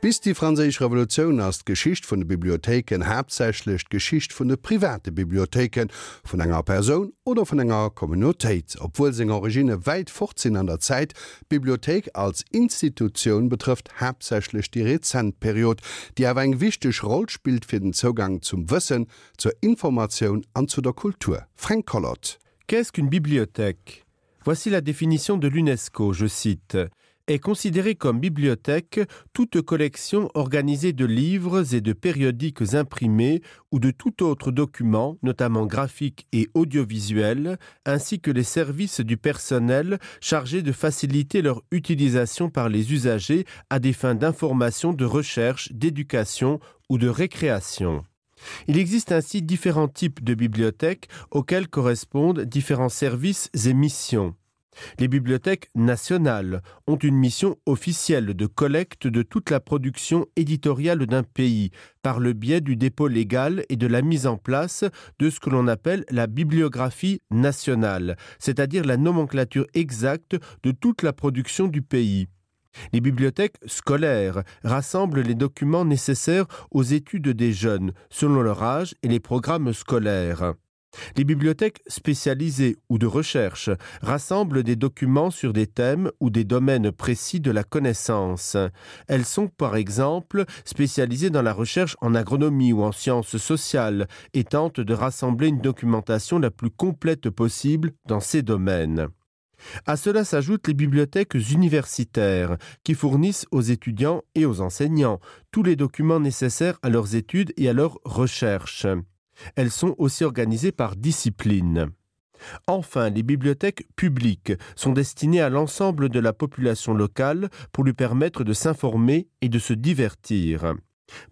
Bis die Franzisch Revolution as Geschicht vun de Bibliotheken hersälech Geschicht vun de private Bibliotheken vun enger Person oder vun enger Kommunitéit, obwohl seg Origine weit fortsinn an der Zeit Bibliothek als Institution betrifft hersälech die Rezentperiod, die awer eng wichtig Rolle spielt fir den Zugang zum Wissen, zur Information an zu der Kultur. Frank Collot. Qu'est-ce qu'une bibliothèque Voici la définition de l'UNESCO, je cite est considérée comme bibliothèque toute collection organisée de livres et de périodiques imprimés ou de tout autre document, notamment graphique et audiovisuel, ainsi que les services du personnel chargés de faciliter leur utilisation par les usagers à des fins d'information, de recherche, d'éducation ou de récréation. Il existe ainsi différents types de bibliothèques auxquels correspondent différents services et missions. Les bibliothèques nationales ont une mission officielle de collecte de toute la production éditoriale d'un pays par le biais du dépôt légal et de la mise en place de ce que l'on appelle la bibliographie nationale, c'est-à-dire la nomenclature exacte de toute la production du pays. Les bibliothèques scolaires rassemblent les documents nécessaires aux études des jeunes selon leur âge et les programmes scolaires. Les bibliothèques spécialisées ou de recherche rassemblent des documents sur des thèmes ou des domaines précis de la connaissance. Elles sont par exemple spécialisées dans la recherche en agronomie ou en sciences sociales et tentent de rassembler une documentation la plus complète possible dans ces domaines. À cela s'ajoutent les bibliothèques universitaires qui fournissent aux étudiants et aux enseignants tous les documents nécessaires à leurs études et à leurs recherches. Elles sont aussi organisées par discipline. Enfin, les bibliothèques publiques sont destinées à l'ensemble de la population locale pour lui permettre de s'informer et de se divertir.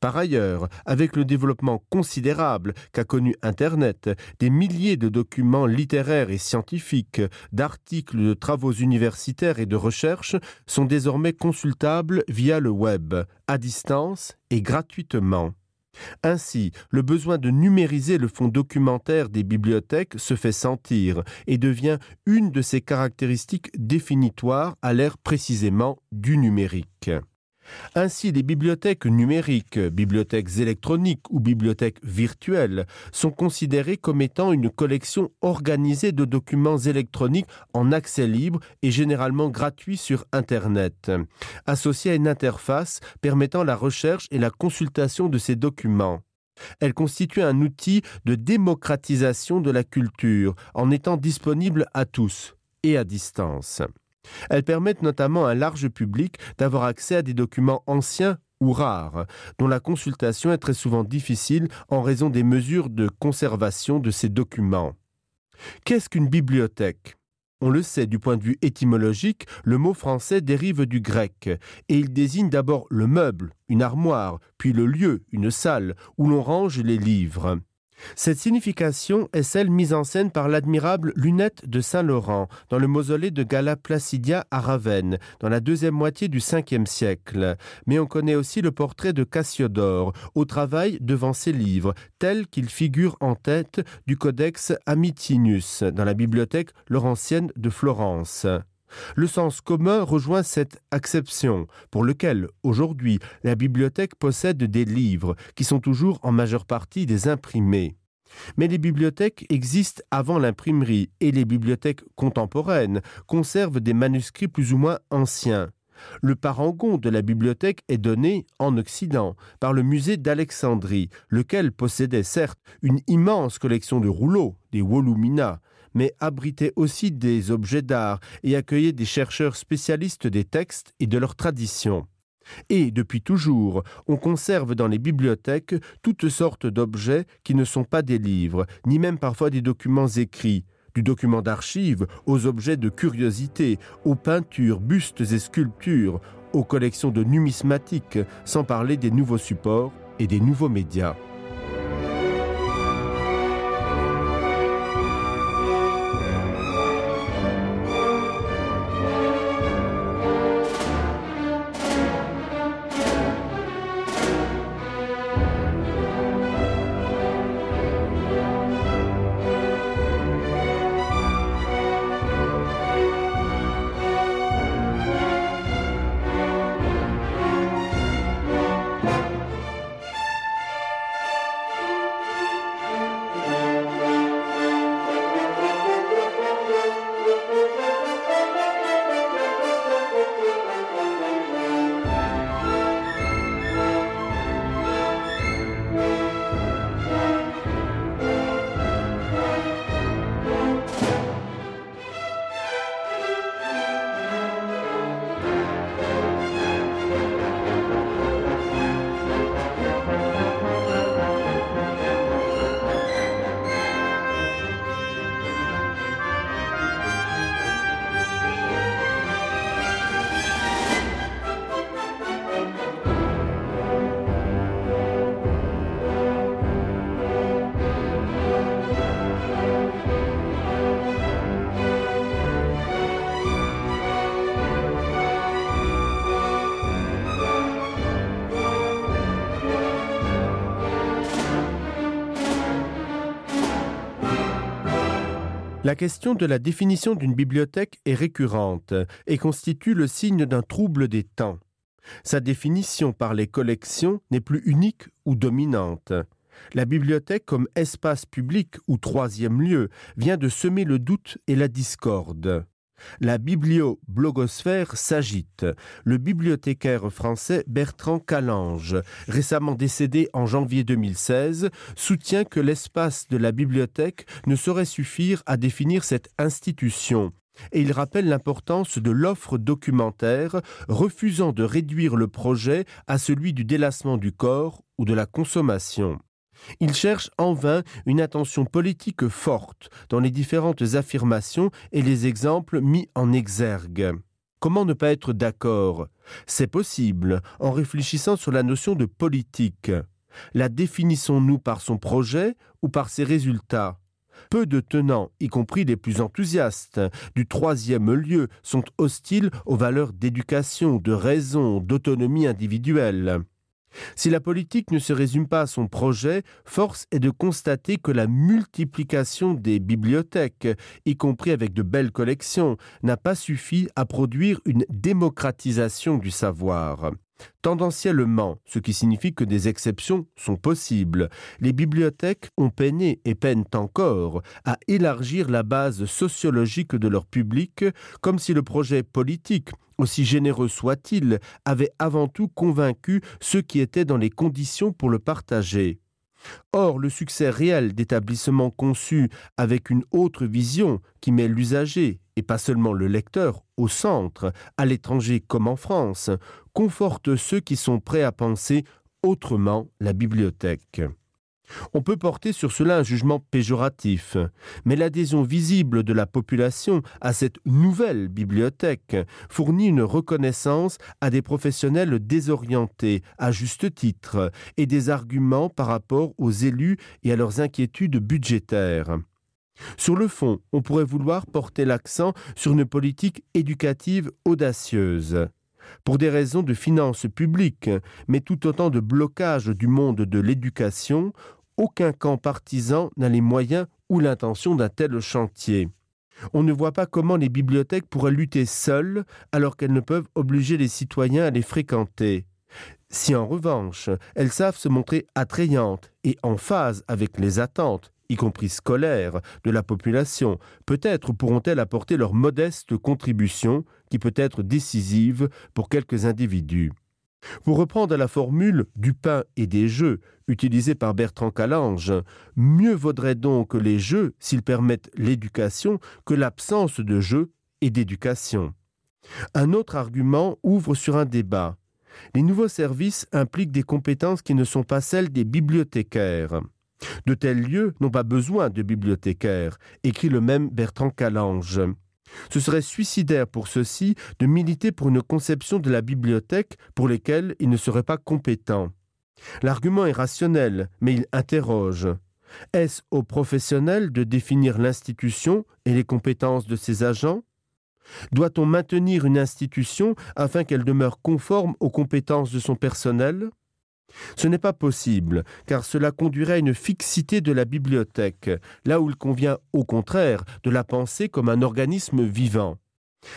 Par ailleurs, avec le développement considérable qu'a connu Internet, des milliers de documents littéraires et scientifiques, d'articles de travaux universitaires et de recherche sont désormais consultables via le web, à distance et gratuitement. Ainsi, le besoin de numériser le fonds documentaire des bibliothèques se fait sentir et devient une de ses caractéristiques définitoires à l'ère précisément du numérique. Ainsi, les bibliothèques numériques, bibliothèques électroniques ou bibliothèques virtuelles sont considérées comme étant une collection organisée de documents électroniques en accès libre et généralement gratuit sur Internet, associée à une interface permettant la recherche et la consultation de ces documents. Elle constitue un outil de démocratisation de la culture en étant disponible à tous et à distance. Elles permettent notamment à un large public d'avoir accès à des documents anciens ou rares, dont la consultation est très souvent difficile en raison des mesures de conservation de ces documents. Qu'est-ce qu'une bibliothèque? On le sait du point de vue étymologique, le mot français dérive du grec, et il désigne d'abord le meuble, une armoire, puis le lieu, une salle, où l'on range les livres. Cette signification est celle mise en scène par l'admirable lunette de Saint-Laurent dans le mausolée de Gala Placidia à Ravenne, dans la deuxième moitié du Ve siècle. Mais on connaît aussi le portrait de Cassiodore au travail devant ses livres, tel qu'il figure en tête du codex Amitinus dans la bibliothèque laurentienne de Florence. Le sens commun rejoint cette acception, pour lequel, aujourd'hui, la bibliothèque possède des livres, qui sont toujours en majeure partie des imprimés. Mais les bibliothèques existent avant l'imprimerie et les bibliothèques contemporaines conservent des manuscrits plus ou moins anciens. Le parangon de la bibliothèque est donné, en Occident, par le musée d'Alexandrie, lequel possédait certes une immense collection de rouleaux, des volumina, mais abritait aussi des objets d'art et accueillait des chercheurs spécialistes des textes et de leurs traditions. Et, depuis toujours, on conserve dans les bibliothèques toutes sortes d'objets qui ne sont pas des livres, ni même parfois des documents écrits, du document d'archives aux objets de curiosité, aux peintures, bustes et sculptures, aux collections de numismatiques, sans parler des nouveaux supports et des nouveaux médias. La question de la définition d'une bibliothèque est récurrente et constitue le signe d'un trouble des temps. Sa définition par les collections n'est plus unique ou dominante. La bibliothèque comme espace public ou troisième lieu vient de semer le doute et la discorde. La biblioblogosphère s'agite. Le bibliothécaire français Bertrand Calange, récemment décédé en janvier 2016, soutient que l'espace de la bibliothèque ne saurait suffire à définir cette institution. Et il rappelle l'importance de l'offre documentaire, refusant de réduire le projet à celui du délassement du corps ou de la consommation. Il cherche en vain une attention politique forte dans les différentes affirmations et les exemples mis en exergue. Comment ne pas être d'accord? C'est possible en réfléchissant sur la notion de politique. La définissons-nous par son projet ou par ses résultats? Peu de tenants, y compris les plus enthousiastes, du troisième lieu sont hostiles aux valeurs d'éducation, de raison, d'autonomie individuelle. Si la politique ne se résume pas à son projet, force est de constater que la multiplication des bibliothèques, y compris avec de belles collections, n'a pas suffi à produire une démocratisation du savoir. Tendanciellement, ce qui signifie que des exceptions sont possibles, les bibliothèques ont peiné et peinent encore à élargir la base sociologique de leur public, comme si le projet politique, aussi généreux soit-il, avait avant tout convaincu ceux qui étaient dans les conditions pour le partager. Or, le succès réel d'établissements conçus avec une autre vision qui met l'usager, et pas seulement le lecteur, au centre, à l'étranger comme en France, conforte ceux qui sont prêts à penser autrement la bibliothèque. On peut porter sur cela un jugement péjoratif, mais l'adhésion visible de la population à cette nouvelle bibliothèque fournit une reconnaissance à des professionnels désorientés à juste titre et des arguments par rapport aux élus et à leurs inquiétudes budgétaires. Sur le fond, on pourrait vouloir porter l'accent sur une politique éducative audacieuse. Pour des raisons de finances publiques, mais tout autant de blocage du monde de l'éducation, aucun camp partisan n'a les moyens ou l'intention d'un tel chantier. On ne voit pas comment les bibliothèques pourraient lutter seules alors qu'elles ne peuvent obliger les citoyens à les fréquenter. Si en revanche elles savent se montrer attrayantes et en phase avec les attentes, y compris scolaires, de la population, peut-être pourront-elles apporter leur modeste contribution qui peut être décisive pour quelques individus. Pour reprendre la formule du pain et des jeux utilisée par Bertrand Calange, mieux vaudrait donc les jeux s'ils permettent l'éducation que l'absence de jeux et d'éducation. Un autre argument ouvre sur un débat. Les nouveaux services impliquent des compétences qui ne sont pas celles des bibliothécaires. De tels lieux n'ont pas besoin de bibliothécaires, écrit le même Bertrand Calange. Ce serait suicidaire pour ceux-ci de militer pour une conception de la bibliothèque pour lesquelles ils ne seraient pas compétents. L'argument est rationnel, mais il interroge. Est-ce aux professionnels de définir l'institution et les compétences de ses agents? Doit-on maintenir une institution afin qu'elle demeure conforme aux compétences de son personnel? Ce n'est pas possible, car cela conduirait à une fixité de la bibliothèque, là où il convient au contraire de la penser comme un organisme vivant.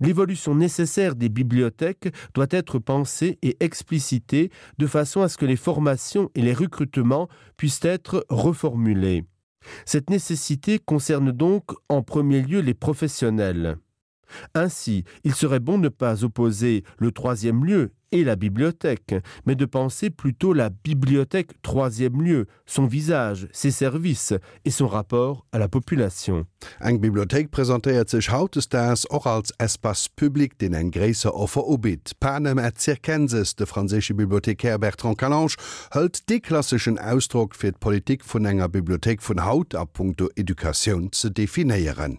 L'évolution nécessaire des bibliothèques doit être pensée et explicitée de façon à ce que les formations et les recrutements puissent être reformulés. Cette nécessité concerne donc en premier lieu les professionnels. Ainsi, il serait bon de ne pas opposer le troisième lieu et la bibliothèque, mais de penser plutôt la bibliothèque troisième lieu, son visage, ses services et son rapport à la population. Eg Bibliothek präsentiert sech hautes das och als Espass publik den eng Gräser offer obit. Panem et Zirkenses de franzsche Bibliothekär Bertrand Calange hölt de deklassischen Ausdruck fir d' Politik vun enger Bibliothek vun Haut a Punkto Edukaun ze definiieren.